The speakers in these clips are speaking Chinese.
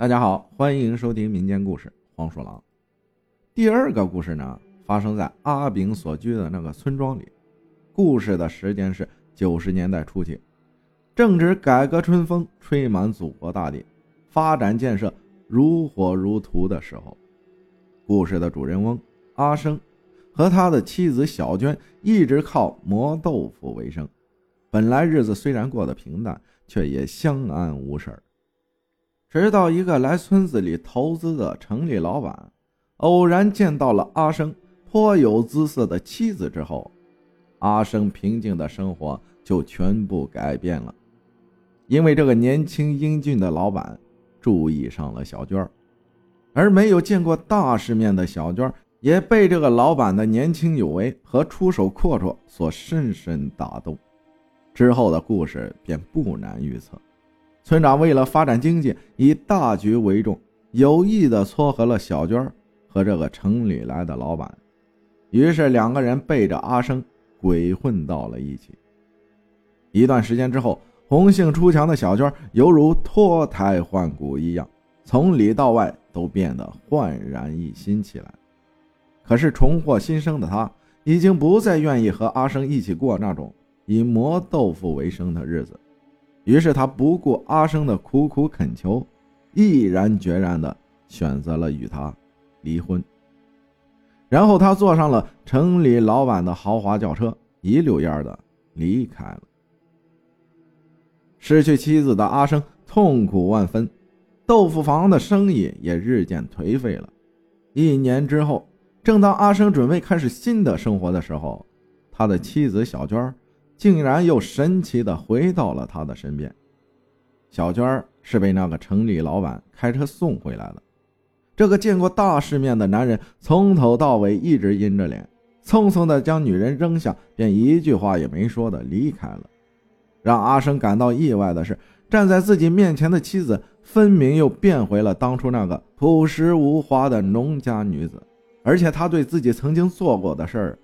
大家好，欢迎收听民间故事《黄鼠狼》。第二个故事呢，发生在阿炳所居的那个村庄里。故事的时间是九十年代初期，正值改革春风吹满祖国大地，发展建设如火如荼的时候。故事的主人翁阿生和他的妻子小娟一直靠磨豆腐为生，本来日子虽然过得平淡，却也相安无事。直到一个来村子里投资的城里老板，偶然见到了阿生颇有姿色的妻子之后，阿生平静的生活就全部改变了。因为这个年轻英俊的老板注意上了小娟而没有见过大世面的小娟也被这个老板的年轻有为和出手阔绰所深深打动。之后的故事便不难预测。村长为了发展经济，以大局为重，有意的撮合了小娟和这个城里来的老板，于是两个人背着阿生鬼混到了一起。一段时间之后，红杏出墙的小娟犹如脱胎换骨一样，从里到外都变得焕然一新起来。可是重获新生的她，已经不再愿意和阿生一起过那种以磨豆腐为生的日子。于是他不顾阿生的苦苦恳求，毅然决然地选择了与他离婚。然后他坐上了城里老板的豪华轿车，一溜烟的离开了。失去妻子的阿生痛苦万分，豆腐房的生意也日渐颓废了。一年之后，正当阿生准备开始新的生活的时候，他的妻子小娟竟然又神奇的回到了他的身边。小娟是被那个城里老板开车送回来的。这个见过大世面的男人从头到尾一直阴着脸，匆匆的将女人扔下，便一句话也没说的离开了。让阿生感到意外的是，站在自己面前的妻子分明又变回了当初那个朴实无华的农家女子，而且她对自己曾经做过的事儿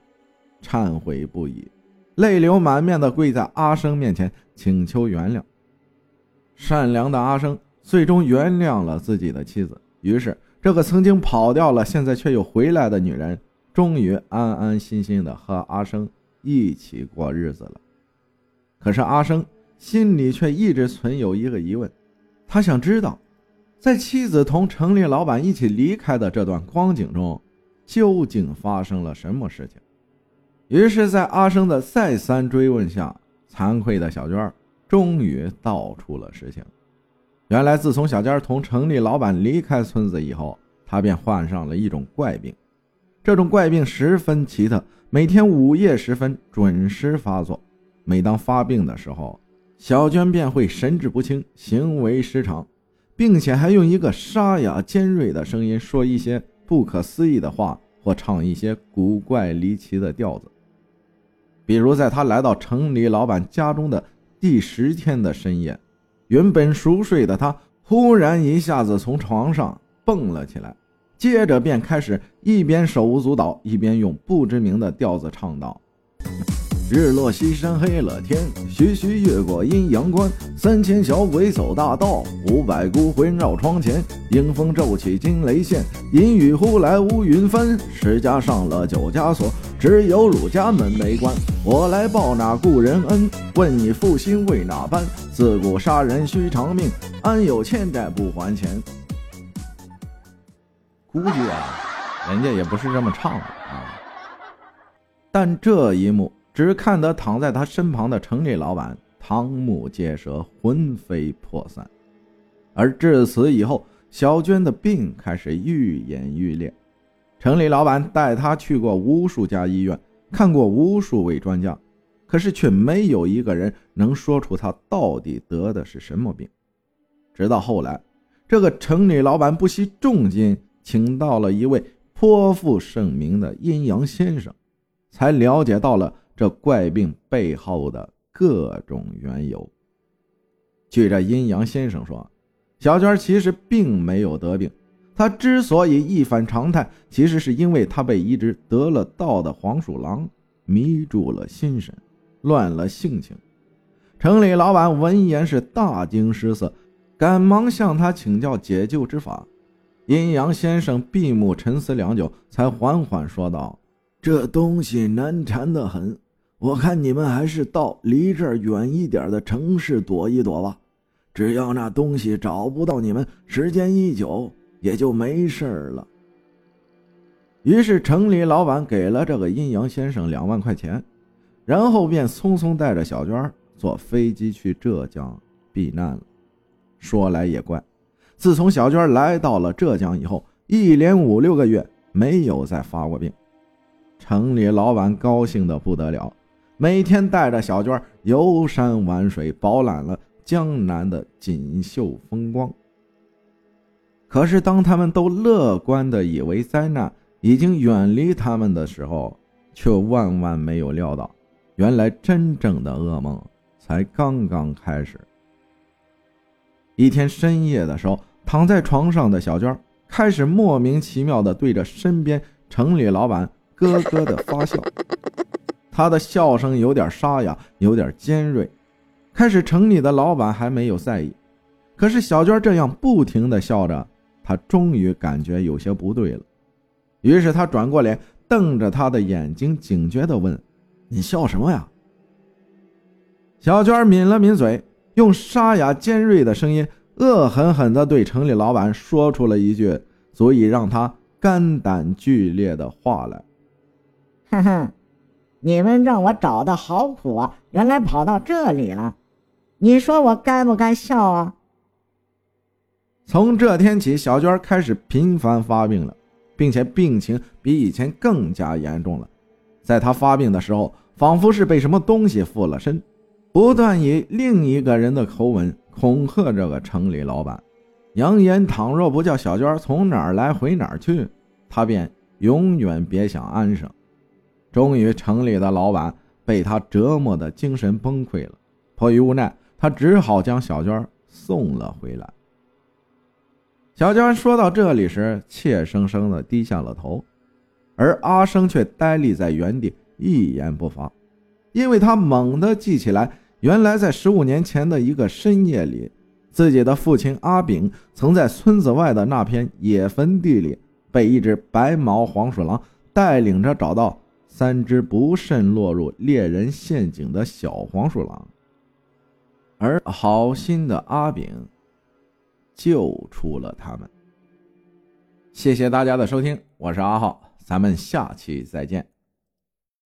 忏悔不已。泪流满面的跪在阿生面前请求原谅。善良的阿生最终原谅了自己的妻子，于是这个曾经跑掉了，现在却又回来的女人，终于安安心心的和阿生一起过日子了。可是阿生心里却一直存有一个疑问，他想知道，在妻子同城里老板一起离开的这段光景中，究竟发生了什么事情。于是，在阿生的再三追问下，惭愧的小娟终于道出了实情。原来，自从小娟同城里老板离开村子以后，她便患上了一种怪病。这种怪病十分奇特，每天午夜时分准时发作。每当发病的时候，小娟便会神志不清、行为失常，并且还用一个沙哑尖锐的声音说一些不可思议的话，或唱一些古怪离奇的调子。比如，在他来到城里老板家中的第十天的深夜，原本熟睡的他忽然一下子从床上蹦了起来，接着便开始一边手舞足蹈，一边用不知名的调子唱道。日落西山黑了天，徐徐越过阴阳关。三千小鬼走大道，五百孤魂绕窗前。迎风骤起惊雷现，阴雨忽来乌云翻。十家上了九家锁，只有鲁家门没关。我来报那故人恩，问你负心为哪般？自古杀人须偿命，安有欠债不还钱？估计啊，人家也不是这么唱的啊。但这一幕。只看得躺在他身旁的城里老板瞠目结舌、魂飞魄散，而至此以后，小娟的病开始愈演愈烈。城里老板带她去过无数家医院，看过无数位专家，可是却没有一个人能说出他到底得的是什么病。直到后来，这个城里老板不惜重金请到了一位颇负盛名的阴阳先生，才了解到了。这怪病背后的各种缘由。据这阴阳先生说，小娟其实并没有得病，她之所以一反常态，其实是因为她被一只得了道的黄鼠狼迷住了心神，乱了性情。城里老板闻言是大惊失色，赶忙向他请教解救之法。阴阳先生闭目沉思良久，才缓缓说道：“这东西难缠得很，我看你们还是到离这儿远一点的城市躲一躲吧。只要那东西找不到你们，时间一久也就没事了。”于是城里老板给了这个阴阳先生两万块钱，然后便匆匆带着小娟坐飞机去浙江避难了。说来也怪。自从小娟来到了浙江以后，一连五六个月没有再发过病。城里老板高兴的不得了，每天带着小娟游山玩水，饱览了江南的锦绣风光。可是，当他们都乐观的以为灾难已经远离他们的时候，却万万没有料到，原来真正的噩梦才刚刚开始。一天深夜的时候，躺在床上的小娟开始莫名其妙的对着身边城里老板咯咯的发笑。他的笑声有点沙哑，有点尖锐。开始城里的老板还没有在意，可是小娟这样不停的笑着，他终于感觉有些不对了。于是他转过脸，瞪着他的眼睛，警觉的问：“你笑什么呀？”小娟抿了抿嘴。用沙哑尖锐的声音，恶狠狠地对城里老板说出了一句足以让他肝胆俱裂的话来：“哼哼，你们让我找的好苦啊，原来跑到这里了，你说我该不该笑啊？”从这天起，小娟开始频繁发病了，并且病情比以前更加严重了。在她发病的时候，仿佛是被什么东西附了身。不断以另一个人的口吻恐吓这个城里老板，扬言倘若不叫小娟从哪儿来回哪儿去，他便永远别想安生。终于，城里的老板被他折磨的精神崩溃了，迫于无奈，他只好将小娟送了回来。小娟说到这里时，怯生生地低下了头，而阿生却呆立在原地，一言不发，因为他猛地记起来。原来，在十五年前的一个深夜里，自己的父亲阿炳曾在村子外的那片野坟地里，被一只白毛黄鼠狼带领着找到三只不慎落入猎人陷阱的小黄鼠狼，而好心的阿炳救出了他们。谢谢大家的收听，我是阿浩，咱们下期再见。